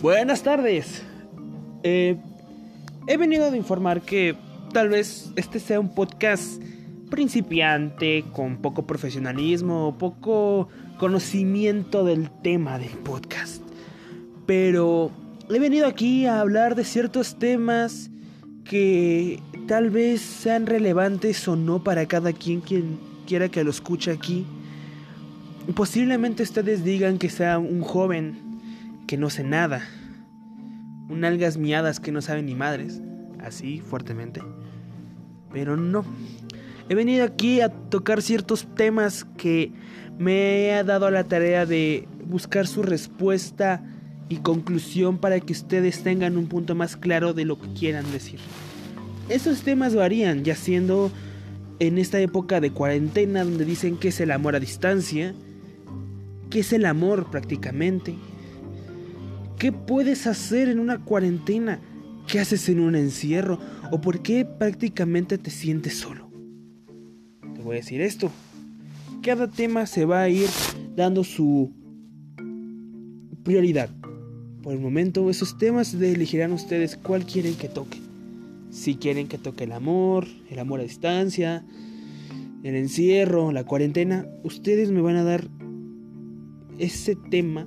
Buenas tardes. Eh, he venido a informar que tal vez este sea un podcast principiante, con poco profesionalismo, poco conocimiento del tema del podcast. Pero he venido aquí a hablar de ciertos temas que tal vez sean relevantes o no para cada quien quien quiera que lo escuche aquí. Posiblemente ustedes digan que sea un joven que no sé nada, un algas miadas que no saben ni madres, así fuertemente. Pero no. He venido aquí a tocar ciertos temas que me ha dado la tarea de buscar su respuesta y conclusión para que ustedes tengan un punto más claro de lo que quieran decir. Esos temas varían, ya siendo en esta época de cuarentena donde dicen que es el amor a distancia, que es el amor prácticamente. ¿Qué puedes hacer en una cuarentena? ¿Qué haces en un encierro? ¿O por qué prácticamente te sientes solo? Te voy a decir esto. Cada tema se va a ir dando su prioridad. Por el momento, esos temas elegirán ustedes cuál quieren que toque. Si quieren que toque el amor, el amor a distancia, el encierro, la cuarentena, ustedes me van a dar ese tema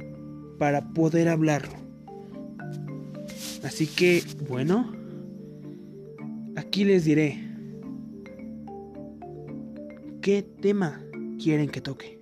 para poder hablarlo. Así que, bueno, aquí les diré qué tema quieren que toque.